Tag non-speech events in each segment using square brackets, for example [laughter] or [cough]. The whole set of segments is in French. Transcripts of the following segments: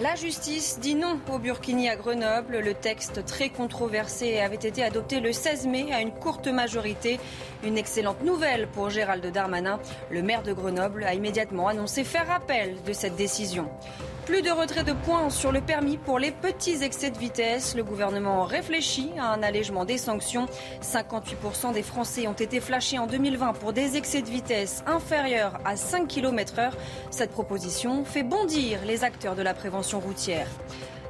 La justice dit non au Burkini à Grenoble. Le texte très controversé avait été adopté le 16 mai à une courte majorité. Une excellente nouvelle pour Gérald Darmanin. Le maire de Grenoble a immédiatement annoncé faire appel de cette décision. Plus de retrait de points sur le permis pour les petits excès de vitesse. Le gouvernement réfléchit à un allègement des sanctions. 58% des Français ont été flashés en 2020 pour des excès de vitesse inférieurs à 5 km/h. Cette proposition fait bondir les acteurs de la prévention routière.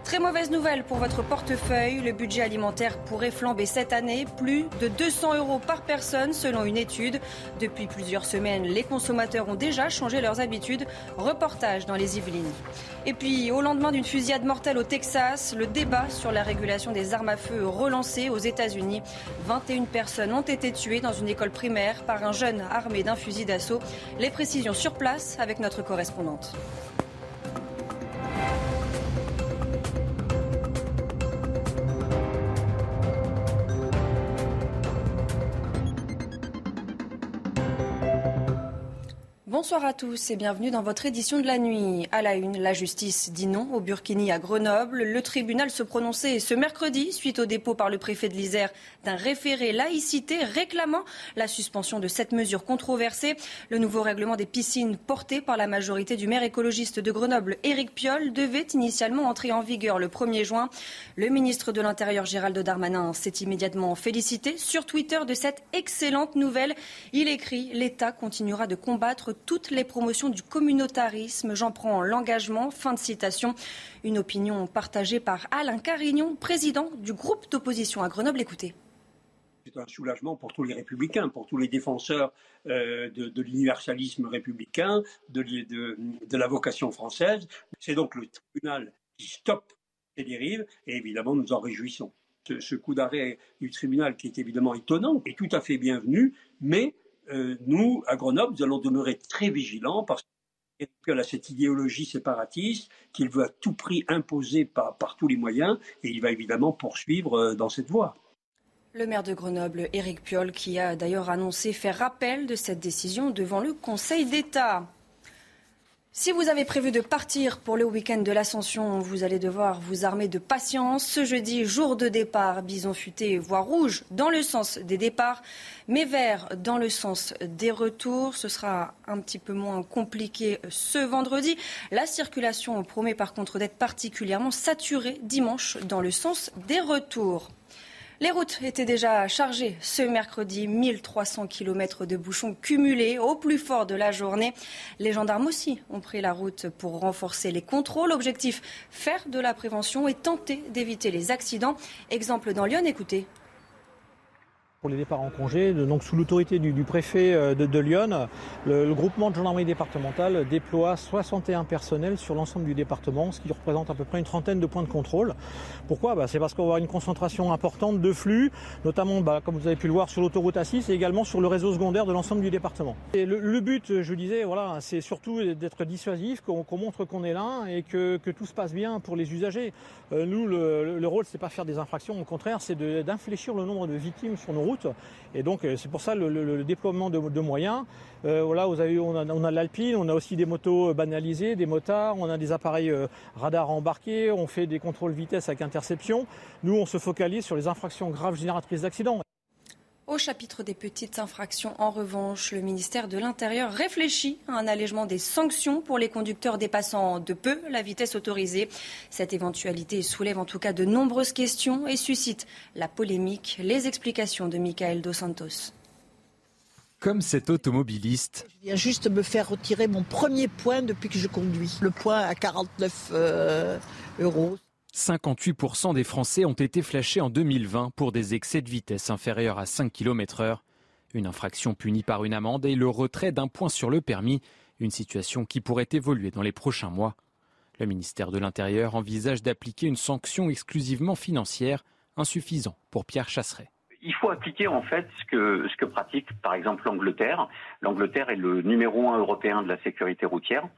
Très mauvaise nouvelle pour votre portefeuille. Le budget alimentaire pourrait flamber cette année. Plus de 200 euros par personne selon une étude. Depuis plusieurs semaines, les consommateurs ont déjà changé leurs habitudes. Reportage dans les Yvelines. Et puis, au lendemain d'une fusillade mortelle au Texas, le débat sur la régulation des armes à feu relancé aux États-Unis. 21 personnes ont été tuées dans une école primaire par un jeune armé d'un fusil d'assaut. Les précisions sur place avec notre correspondante. Bonsoir à tous et bienvenue dans votre édition de la nuit. À la une, la justice dit non au Burkini à Grenoble. Le tribunal se prononçait ce mercredi suite au dépôt par le préfet de l'Isère d'un référé laïcité réclamant la suspension de cette mesure controversée. Le nouveau règlement des piscines porté par la majorité du maire écologiste de Grenoble, Éric Piolle, devait initialement entrer en vigueur le 1er juin. Le ministre de l'Intérieur, Gérald Darmanin, s'est immédiatement félicité sur Twitter de cette excellente nouvelle. Il écrit L'État continuera de combattre toutes les promotions du communautarisme. J'en prends l'engagement. Fin de citation. Une opinion partagée par Alain Carignon, président du groupe d'opposition à Grenoble. Écoutez. C'est un soulagement pour tous les républicains, pour tous les défenseurs euh, de, l'universalisme républicain, de, la vocation française. C'est donc le tribunal qui stoppe ces dérives et évidemment nous en réjouissons. Ce coup d'arrêt du tribunal qui est évidemment étonnant est tout à fait bienvenu, mais euh, nous, à Grenoble, nous allons demeurer très vigilants parce qu'il a cette idéologie séparatiste qu'il veut à tout prix imposer par, tous les moyens et il va évidemment poursuivre euh, dans cette voie. Le maire de Grenoble, Éric Piolle, qui a d'ailleurs annoncé faire rappel de cette décision devant le Conseil d'État. Si vous avez prévu de partir pour le week-end de l'Ascension, vous allez devoir vous armer de patience. Ce jeudi, jour de départ, bison futé, voie rouge dans le sens des départs, mais vert dans le sens des retours. Ce sera un petit peu moins compliqué ce vendredi. La circulation promet par contre d'être particulièrement saturée dimanche dans le sens des retours. Les routes étaient déjà chargées ce mercredi. 1300 km de bouchons cumulés au plus fort de la journée. Les gendarmes aussi ont pris la route pour renforcer les contrôles. Objectif, faire de la prévention et tenter d'éviter les accidents. Exemple dans Lyon, écoutez pour les départs en congé. Donc sous l'autorité du, préfet euh, de, Lyon, le, groupement de gendarmerie départementale déploie 61 personnels sur l'ensemble du département, ce qui représente à peu près une trentaine de points de contrôle. Pourquoi? Bah, C'est parce qu'on va avoir une concentration importante de flux, notamment, bah, comme vous avez pu le voir, sur l'autoroute A6 et également sur le réseau secondaire de l'ensemble du département. Et le, but, je disais, voilà, c'est surtout d'être dissuasif, qu'on montre qu'on est là et que, tout se passe bien pour les usagers. Euh, nous, le, le rôle, c'est pas faire des infractions, au contraire, c'est d'infléchir le nombre de victimes sur nos routes et donc euh, c'est pour ça le, déploiement de, moyens. Euh, voilà, on a, l'Alpine, on a aussi des motos euh, banalisées, des motards, on a des appareils radars embarqués, on fait des contrôles vitesse avec interception. Nous, on se focalise sur les infractions graves génératrices d'accidents. Au chapitre des petites infractions, en revanche, le ministère de l'Intérieur réfléchit à un allègement des sanctions pour les conducteurs dépassant de peu la vitesse autorisée. Cette éventualité soulève en tout cas de nombreuses questions et suscite la polémique. Les explications de Michael Dos Santos. Comme cet automobiliste. Je viens juste me faire retirer mon premier point depuis que je conduis. Le point à 49 euh, euros. 58% des Français ont été flashés en 2020 pour des excès de vitesse inférieurs à 5 km/h. Une infraction punie par une amende et le retrait d'un point sur le permis, Une situation qui pourrait évoluer dans les prochains mois. Le ministère de l'Intérieur envisage d'appliquer une sanction exclusivement financière, insuffisant pour Pierre Chasseret. Il faut appliquer en fait ce que, ce que pratique par exemple l'Angleterre. L'Angleterre est le numéro un européen de la sécurité routière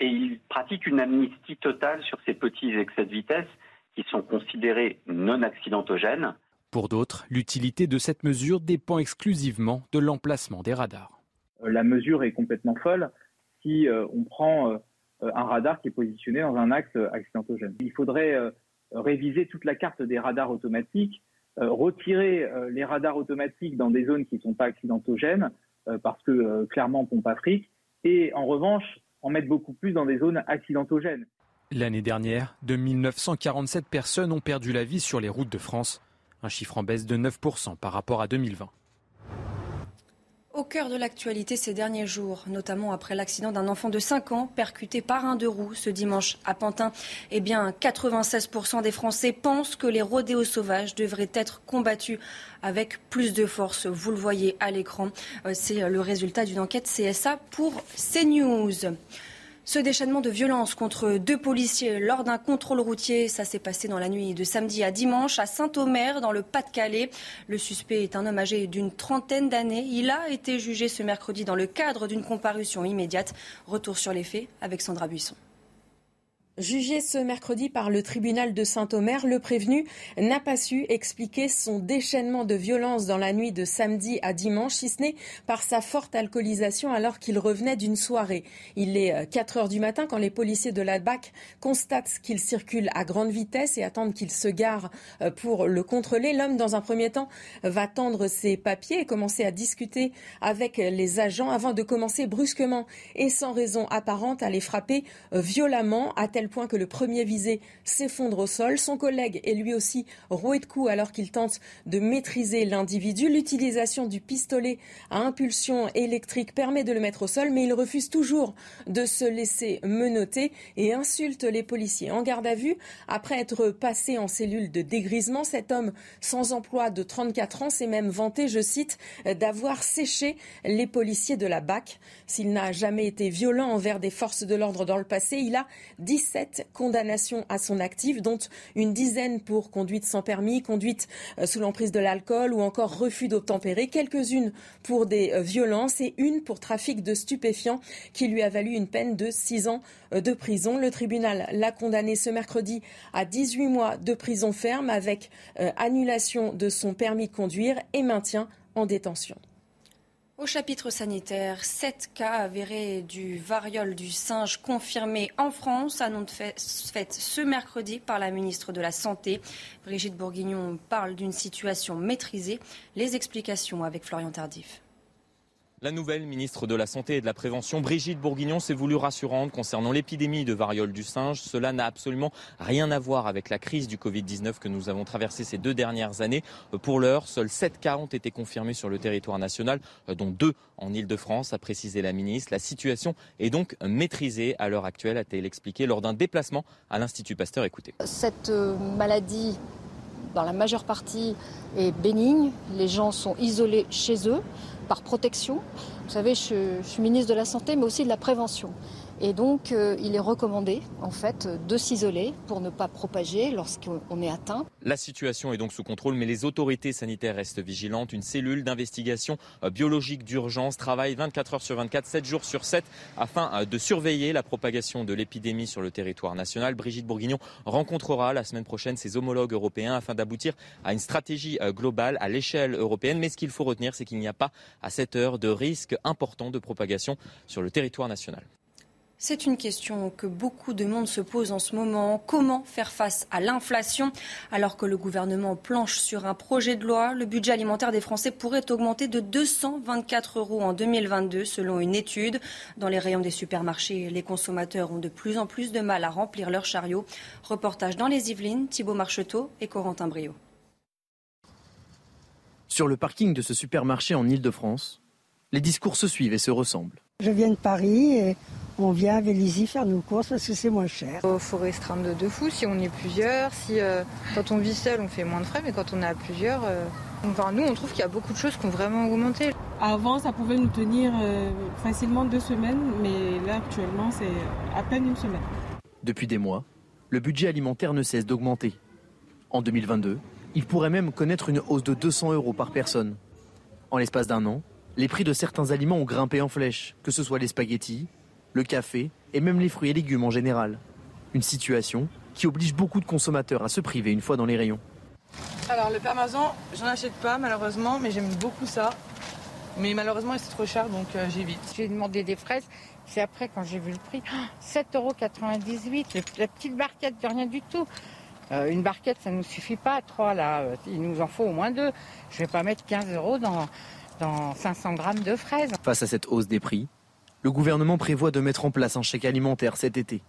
et il pratique une amnistie totale sur ces petits excès de vitesse qui sont considérés non accidentogènes. Pour d'autres, l'utilité de cette mesure dépend exclusivement de l'emplacement des radars. Euh, la mesure est complètement folle si euh, on prend euh, un radar qui est positionné dans un axe accidentogène. Il faudrait réviser toute la carte des radars automatiques, retirer les radars automatiques dans des zones qui ne sont pas accidentogènes, parce que clairement pompe Afrique, et en revanche en mettre beaucoup plus dans des zones accidentogènes. L'année dernière, 2947 personnes ont perdu la vie sur les routes de France, un chiffre en baisse de 9% par rapport à 2020. Au cœur de l'actualité ces derniers jours, notamment après l'accident d'un enfant de 5 ans percuté par un deux roues ce dimanche à Pantin, eh bien 96% des Français pensent que les rodéos sauvages devraient être combattus avec plus de force. Vous le voyez à l'écran, euh, c'est le résultat d'une enquête CSA pour CNews. Ce déchaînement de violence contre deux policiers lors d'un contrôle routier, ça s'est passé dans la nuit de samedi à dimanche à Saint-Omer, dans le Pas-de-Calais. Le suspect est un homme âgé d'une trentaine d'années. Il a été jugé ce mercredi dans le cadre d'une comparution immédiate. Retour sur les faits avec Sandra Buisson. Jugé ce mercredi par le tribunal de Saint-Omer, le prévenu n'a pas su expliquer son déchaînement de violence dans la nuit de samedi à dimanche, si ce n'est par sa forte alcoolisation alors qu'il revenait d'une soirée. Il est 4 euh, heures du matin quand les policiers de la BAC constatent qu'il circule à grande vitesse et attendent qu'il se gare euh, pour le contrôler. L'homme, dans un premier temps, va tendre ses papiers et commencer à discuter avec les agents avant de commencer brusquement et sans raison apparente à les frapper euh, violemment à tel point que le premier visé s'effondre au sol. Son collègue est lui aussi roué de coups alors qu'il tente de maîtriser l'individu. L'utilisation du pistolet à impulsion électrique permet de le mettre au sol, mais il refuse toujours de se laisser menotter et insulte les policiers. En garde à vue, après être passé en cellule de dégrisement, cet homme sans emploi de 34 ans s'est même vanté, je cite, d'avoir séché les policiers de la BAC. S'il n'a jamais été violent envers des forces de l'ordre dans le passé, il a 17 condamnations à son actif, dont une dizaine pour conduite sans permis, conduite euh, sous l'emprise de l'alcool ou encore refus d'obtempérer, quelques-unes pour des euh, violences et une pour trafic de stupéfiants qui lui a valu une peine de 6 ans euh, de prison. Le tribunal l'a condamné ce mercredi à 18 mois de prison ferme avec annulation de son permis de conduire et maintien en détention. Au chapitre sanitaire, sept cas avérés du variole du singe confirmés en France, annonce faite ce mercredi par la ministre de la Santé. Brigitte Bourguignon parle d'une situation maîtrisée. Les explications avec Florian Tardif. La nouvelle ministre de la Santé et de la Prévention, Brigitte Bourguignon, s'est voulue rassurante concernant l'épidémie de variole du singe. Cela n'a absolument rien à voir avec la crise du Covid-19 que nous avons traversée ces deux dernières années. Pour l'heure, seuls 7 cas ont été confirmés sur le territoire national, dont deux en Ile-de-France, a précisé la ministre. La situation est donc maîtrisée à l'heure actuelle, a-t-elle expliqué lors d'un déplacement à l'Institut Pasteur. Écoutez. Cette euh, maladie dans la majeure partie est bénigne. Les gens sont isolés chez eux par protection. Vous savez, je, suis ministre de la Santé, mais aussi de la prévention. Et donc, euh, il est recommandé, en fait, de s'isoler pour ne pas propager lorsqu'on est atteint. La situation est donc sous contrôle, mais les autorités sanitaires restent vigilantes. Une cellule d'investigation euh, biologique d'urgence travaille 24 heures sur 24, 7 jours sur 7, afin euh, de surveiller la propagation de l'épidémie sur le territoire national. Brigitte Bourguignon rencontrera la semaine prochaine ses homologues européens afin d'aboutir à une stratégie globale à l'échelle européenne. Mais ce qu'il faut retenir, c'est qu'il n'y a pas, à cette heure, de risque important de propagation sur le territoire national. C'est une question que beaucoup de monde se pose en ce moment. Comment faire face à l'inflation alors que le gouvernement planche sur un projet de loi? Le budget alimentaire des Français pourrait augmenter de 224 euros en 2022 selon une étude. Dans les rayons des supermarchés, les consommateurs ont de plus en plus de mal à remplir leurs chariots. Reportage dans les Yvelines, Thibault Marcheteau et Corentin Brio. Sur le parking de ce supermarché en Ile-de-France, les discours se suivent et se ressemblent. Je viens de Paris et on vient à Vélizy faire nos courses parce que c'est moins cher. Il faut restreindre de, fou si on est plusieurs. Si, euh, quand on vit seul, on fait moins de frais, mais quand on est à plusieurs, euh, enfin, nous, on trouve qu'il y a beaucoup de choses qui ont vraiment augmenté. Avant, ça pouvait nous tenir euh, facilement deux semaines, mais là, actuellement, c'est à peine une semaine. Depuis des mois, le budget alimentaire ne cesse d'augmenter. En 2022, il pourrait même connaître une hausse de 200 euros par personne. En l'espace d'un an, les prix de certains aliments ont grimpé en flèche, que ce soit les spaghettis, le café et même les fruits et légumes en général. Une situation qui oblige beaucoup de consommateurs à se priver une fois dans les rayons. Alors le parmesan, j'en achète pas malheureusement, mais j'aime beaucoup ça. Mais malheureusement, c'est trop cher, donc euh, j'évite. J'ai demandé des fraises. C'est après, quand j'ai vu le prix, [gasps] 7,98 euros. La petite barquette de rien du tout. Euh, une barquette, ça ne nous suffit pas, trois là. Euh, il nous en faut au moins deux. Je ne vais pas mettre 15 euros dans, dans 500 grammes de fraises. Face à cette hausse des prix, le gouvernement prévoit de mettre en place un chèque alimentaire cet été,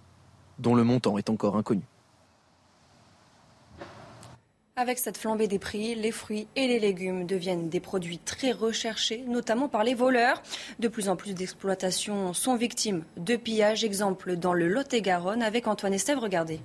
dont le montant est encore inconnu. Avec cette flambée des prix, les fruits et les légumes deviennent des produits très recherchés, notamment par les voleurs. De plus en plus d'exploitations sont victimes de pillages. Exemple dans le Lot-et-Garonne avec Antoine Estève. Regardez.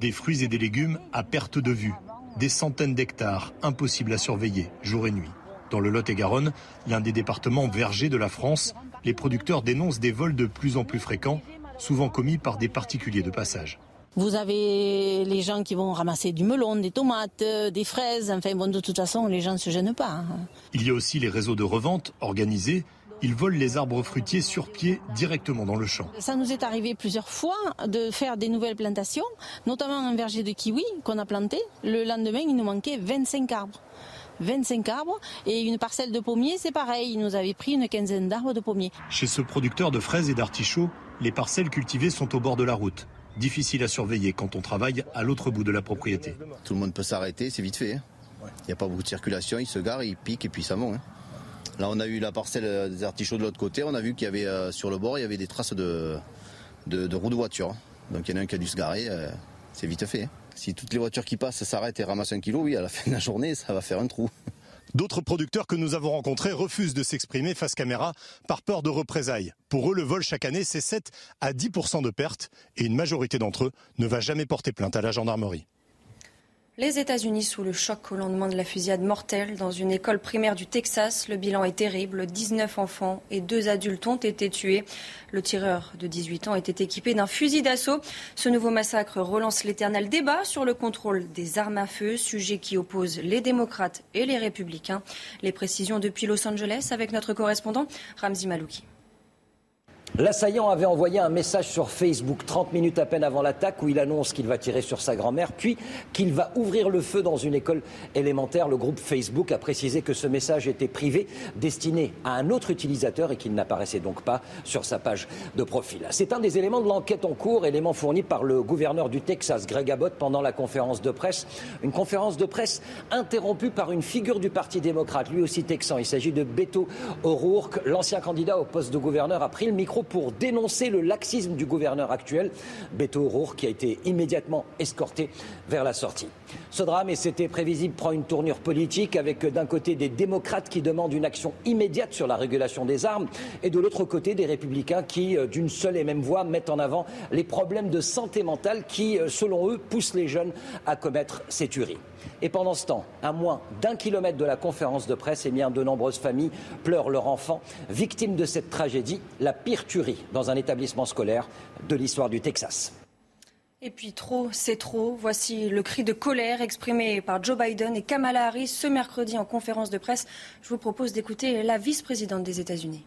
Des fruits et des légumes à perte de vue. Des centaines d'hectares, impossibles à surveiller, jour et nuit. Dans le Lot-et-Garonne, l'un des départements vergers de la France, les producteurs dénoncent des vols de plus en plus fréquents, souvent commis par des particuliers de passage. Vous avez les gens qui vont ramasser du melon, des tomates, euh, des fraises. Enfin, bon, de toute façon, les gens ne se gênent pas. Hein. Il y a aussi les réseaux de revente organisés. Ils volent les arbres fruitiers sur pied directement dans le champ. Ça nous est arrivé plusieurs fois de faire des nouvelles plantations, notamment un verger de kiwi qu'on a planté. Le lendemain, il nous manquait 25 arbres. 25 arbres et une parcelle de pommiers, c'est pareil, il nous avait pris une quinzaine d'arbres de pommiers. Chez ce producteur de fraises et d'artichauts, les parcelles cultivées sont au bord de la route difficile à surveiller quand on travaille à l'autre bout de la propriété. Tout le monde peut s'arrêter, c'est vite fait. Hein. Il n'y a pas beaucoup de circulation, il se gare, il pique et puis ça monte. Hein. Là, on a eu la parcelle euh, des artichauts de l'autre côté, on a vu qu'il y avait euh, sur le bord, il y avait des traces de, roues de voiture. Hein. Donc il y en a un qui a dû se garer, euh, c'est vite fait. Si toutes les voitures qui passent s'arrêtent et ramassent un kilo, oui, à la [laughs] fin de la journée, ça va faire un trou. D'autres producteurs que nous avons rencontrés refusent de s'exprimer face caméra par peur de représailles. Pour eux, le vol chaque année, c'est 7 à 10% de pertes et une majorité d'entre eux ne va jamais porter plainte à la gendarmerie. Les États-Unis sous le choc au lendemain de la fusillade mortelle dans une école primaire du Texas. Le bilan est terrible. 19 enfants et deux adultes ont été tués. Le tireur de 18 ans était équipé d'un fusil d'assaut. Ce nouveau massacre relance l'éternel débat sur le contrôle des armes à feu, sujet qui oppose les démocrates et les républicains. Les précisions depuis Los Angeles avec notre correspondant Ramzi Malouki. L'assaillant avait envoyé un message sur Facebook 30 minutes à peine avant l'attaque où il annonce qu'il va tirer sur sa grand-mère, puis qu'il va ouvrir le feu dans une école élémentaire. Le groupe Facebook a précisé que ce message était privé, destiné à un autre utilisateur et qu'il n'apparaissait donc pas sur sa page de profil. C'est un des éléments de l'enquête en cours, élément fourni par le gouverneur du Texas, Greg Abbott, pendant la conférence de presse. Une conférence de presse interrompue par une figure du Parti démocrate, lui aussi texan. Il s'agit de Beto O'Rourke, l'ancien candidat au poste de gouverneur, a pris le micro pour dénoncer le laxisme du gouverneur actuel, Beto O'Rourke, qui a été immédiatement escorté vers la sortie. Ce drame, et c'était prévisible, prend une tournure politique avec d'un côté des démocrates qui demandent une action immédiate sur la régulation des armes et de l'autre côté des républicains qui, euh, d'une seule et même voix, mettent en avant les problèmes de santé mentale qui, euh, selon eux, poussent les jeunes à commettre ces tueries. Et pendant ce temps, à moins d'un kilomètre de la conférence de presse, eh bien, de nombreuses familles pleurent leur enfant, victime de cette tragédie, la pire tuerie dans un établissement scolaire de l'histoire du Texas. Et puis trop, c'est trop. Voici le cri de colère exprimé par Joe Biden et Kamala Harris ce mercredi en conférence de presse. Je vous propose d'écouter la vice-présidente des États-Unis.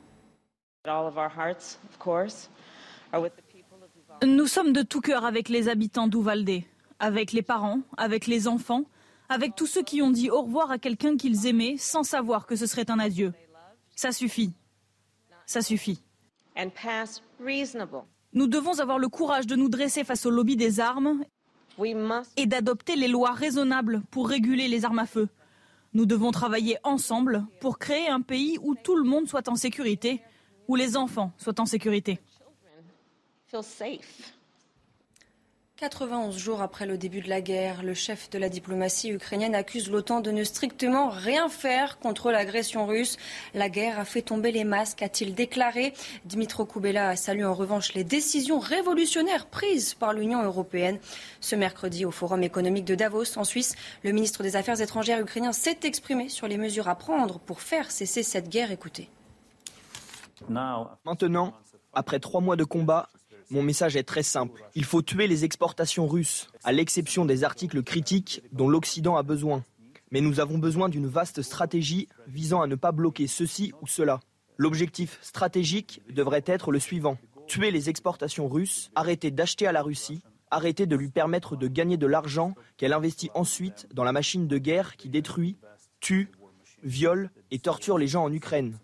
Nous sommes de tout cœur avec les habitants d'Uvalde, avec les parents, avec les enfants, avec tous ceux qui ont dit au revoir à quelqu'un qu'ils aimaient sans savoir que ce serait un adieu. Ça suffit. Ça suffit. Nous devons avoir le courage de nous dresser face au lobby des armes et d'adopter les lois raisonnables pour réguler les armes à feu. Nous devons travailler ensemble pour créer un pays où tout le monde soit en sécurité, où les enfants soient en sécurité. 91 jours après le début de la guerre, le chef de la diplomatie ukrainienne accuse l'OTAN de ne strictement rien faire contre l'agression russe. La guerre a fait tomber les masques, a-t-il déclaré. Dmitro Koubela a salué en revanche les décisions révolutionnaires prises par l'Union européenne. Ce mercredi, au Forum économique de Davos, en Suisse, le ministre des Affaires étrangères ukrainien s'est exprimé sur les mesures à prendre pour faire cesser cette guerre. Écoutez. Maintenant, après trois mois de combat, mon message est très simple. Il faut tuer les exportations russes, à l'exception des articles critiques dont l'Occident a besoin. Mais nous avons besoin d'une vaste stratégie visant à ne pas bloquer ceci ou cela. L'objectif stratégique devrait être le suivant. Tuer les exportations russes, arrêter d'acheter à la Russie, arrêter de lui permettre de gagner de l'argent qu'elle investit ensuite dans la machine de guerre qui détruit, tue, viole et torture les gens en Ukraine.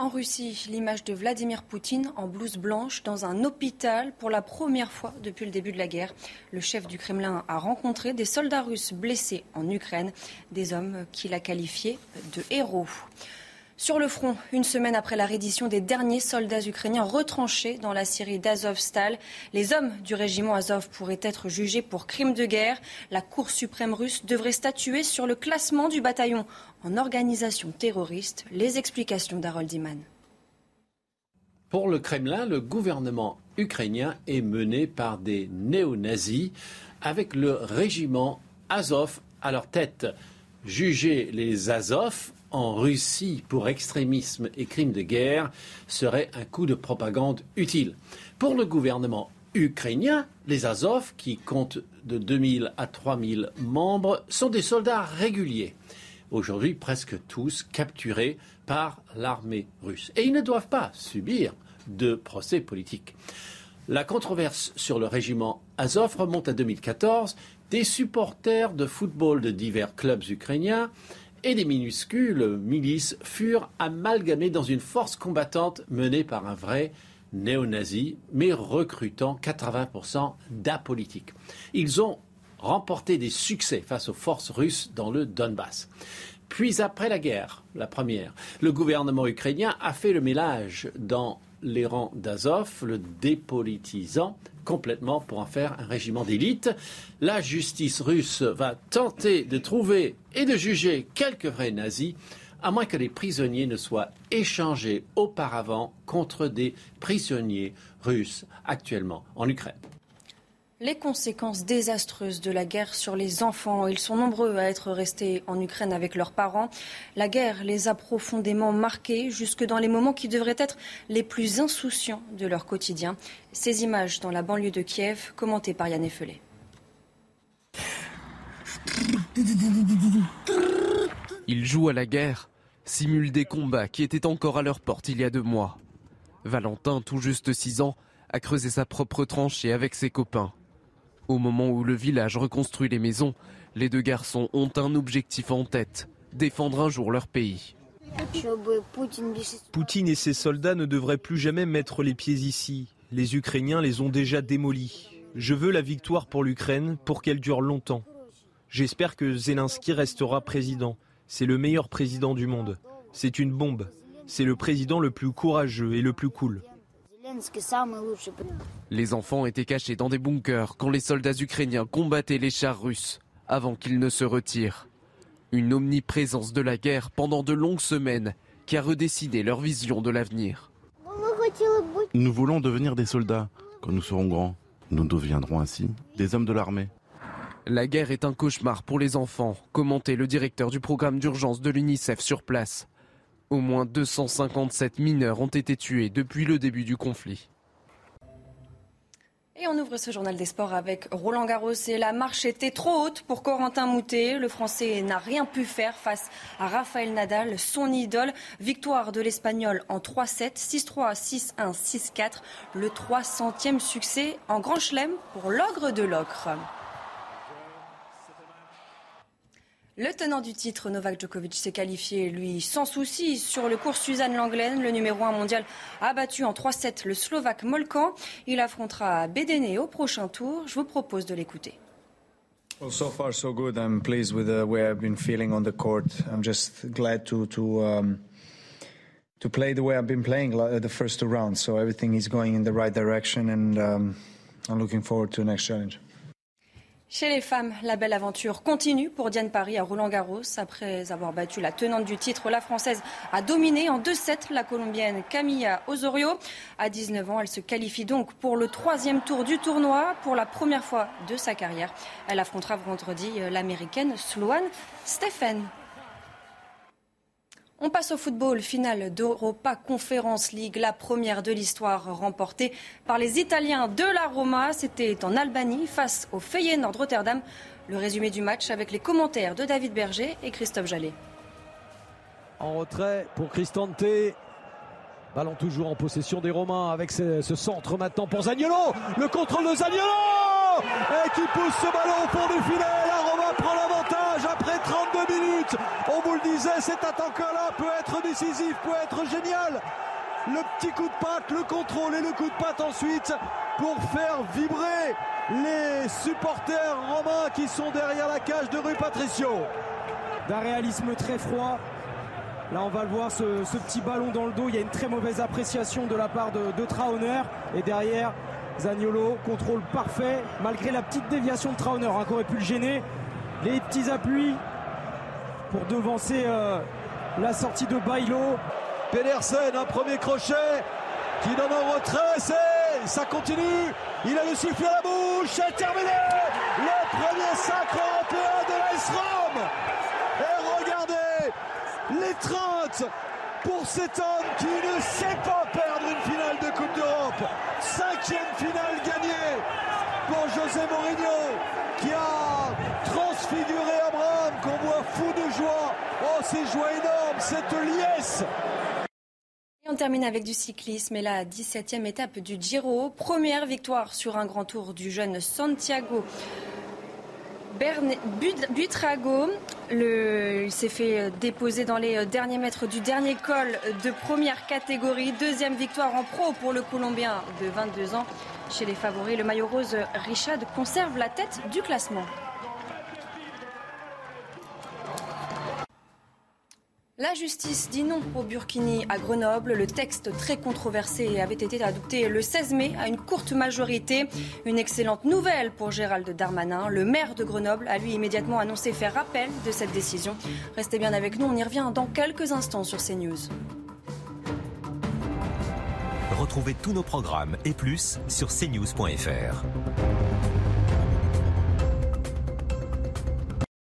En Russie, l'image de Vladimir Poutine en blouse blanche dans un hôpital pour la première fois depuis le début de la guerre. Le chef du Kremlin a rencontré des soldats russes blessés en Ukraine, des hommes qu'il a qualifiés de héros. Sur le front, une semaine après la reddition des derniers soldats ukrainiens retranchés dans la Syrie d'Azovstal, les hommes du régiment Azov pourraient être jugés pour crimes de guerre. La Cour suprême russe devrait statuer sur le classement du bataillon en organisation terroriste. Les explications d'Harold Iman. Pour le Kremlin, le gouvernement ukrainien est mené par des néo-nazis avec le régiment Azov à leur tête. Juger les Azov en Russie pour extrémisme et crimes de guerre serait un coup de propagande utile. Pour le gouvernement ukrainien, les Azov, qui comptent de 2000 à 3000 membres, sont des soldats réguliers. Aujourd'hui, presque tous capturés par l'armée russe. Et ils ne doivent pas subir de procès politique. La controverse sur le régiment Azov remonte à 2014. Des supporters de football de divers clubs ukrainiens et des minuscules milices furent amalgamées dans une force combattante menée par un vrai néo-nazi, mais recrutant 80% d'apolitiques. Ils ont remporté des succès face aux forces russes dans le Donbass. Puis après la guerre, la première, le gouvernement ukrainien a fait le mélange dans les rangs d'Azov, le dépolitisant complètement pour en faire un régiment d'élite. La justice russe va tenter de trouver et de juger quelques vrais nazis, à moins que les prisonniers ne soient échangés auparavant contre des prisonniers russes actuellement en Ukraine. Les conséquences désastreuses de la guerre sur les enfants. Ils sont nombreux à être restés en Ukraine avec leurs parents. La guerre les a profondément marqués, jusque dans les moments qui devraient être les plus insouciants de leur quotidien. Ces images dans la banlieue de Kiev, commentées par Yann Effelé. Ils jouent à la guerre, simulent des combats qui étaient encore à leur porte il y a deux mois. Valentin, tout juste 6 ans, a creusé sa propre tranchée avec ses copains. Au moment où le village reconstruit les maisons, les deux garçons ont un objectif en tête, défendre un jour leur pays. Poutine et ses soldats ne devraient plus jamais mettre les pieds ici. Les Ukrainiens les ont déjà démolis. Je veux la victoire pour l'Ukraine pour qu'elle dure longtemps. J'espère que Zelensky restera président. C'est le meilleur président du monde. C'est une bombe. C'est le président le plus courageux et le plus cool. Les enfants étaient cachés dans des bunkers quand les soldats ukrainiens combattaient les chars russes avant qu'ils ne se retirent. Une omniprésence de la guerre pendant de longues semaines qui a redécidé leur vision de l'avenir. Nous voulons devenir des soldats quand nous serons grands. Nous deviendrons ainsi des hommes de l'armée. La guerre est un cauchemar pour les enfants, commentait le directeur du programme d'urgence de l'UNICEF sur place. Au moins 257 mineurs ont été tués depuis le début du conflit. Et on ouvre ce journal des sports avec Roland Garros et la marche était trop haute pour Corentin Moutet. Le Français n'a rien pu faire face à Rafael Nadal, son idole. Victoire de l'Espagnol en 3-7, 6-3, 6-1, 6-4. Le 300e succès en Grand Chelem pour l'ogre de l'ocre. Le tenant du titre, Novak Djokovic, s'est qualifié, lui, sans souci, sur le cours Suzanne Langlaine. Le numéro 1 mondial a battu en 3-7 le Slovaque Molkan. Il affrontera Bédéné au prochain tour. Je vous propose de l'écouter. Well, so far so good. I'm pleased with the way I've been feeling on the court. I'm just glad to to um, to play the way I've been playing the first two rounds. So everything is going in the right direction, and um, I'm looking forward to the next challenge. Chez les femmes, la belle aventure continue pour Diane Paris à Roland-Garros. Après avoir battu la tenante du titre, la Française a dominé en 2-7 la Colombienne Camilla Osorio. À 19 ans, elle se qualifie donc pour le troisième tour du tournoi pour la première fois de sa carrière. Elle affrontera vendredi l'Américaine Sloane Stephen. On passe au football, finale d'Europa Conference League, la première de l'histoire remportée par les Italiens de la Roma. C'était en Albanie face au Feyenoord Rotterdam. Le résumé du match avec les commentaires de David Berger et Christophe Jallet. En retrait pour Cristante. Ballon toujours en possession des Romains avec ce, ce centre maintenant pour Zagnolo. Le contrôle de Zagnolo et qui pousse ce ballon au fond du filet. La Roma prend l'avantage après 32 minutes. On vous le disait, cet attaquant-là peut être décisif, peut être génial. Le petit coup de patte, le contrôle et le coup de patte ensuite pour faire vibrer les supporters romains qui sont derrière la cage de rue Patricio. D'un réalisme très froid, Là, on va le voir, ce, petit ballon dans le dos. Il y a une très mauvaise appréciation de la part de, de Trauner. Et derrière, Zagnolo, contrôle parfait, malgré la petite déviation de Trauner, hein, qui aurait pu le gêner. Les petits appuis pour devancer euh, la sortie de Bailo. Pedersen, un premier crochet qui donne en retrait. Ça continue. Il a le sifflet à la bouche. C'est terminé. Le premier sacre européen de l'AS Rome. Et regardez l'étreinte pour cet homme qui ne sait pas perdre une finale de Coupe d'Europe. Cinquième finale gagnée pour José Mourinho qui a transfiguré Abraham qu'on voit fou de joie. Oh, ces joies énormes, cette liesse. On termine avec du cyclisme et la 17e étape du Giro. Première victoire sur un grand tour du jeune Santiago. Le, il s'est fait déposer dans les derniers mètres du dernier col de première catégorie. Deuxième victoire en pro pour le Colombien de 22 ans. Chez les favoris, le maillot rose Richard conserve la tête du classement. La justice dit non au Burkini à Grenoble. Le texte très controversé avait été adopté le 16 mai à une courte majorité. Une excellente nouvelle pour Gérald Darmanin. Le maire de Grenoble a lui immédiatement annoncé faire rappel de cette décision. Restez bien avec nous, on y revient dans quelques instants sur CNews. Retrouvez tous nos programmes et plus sur cnews.fr.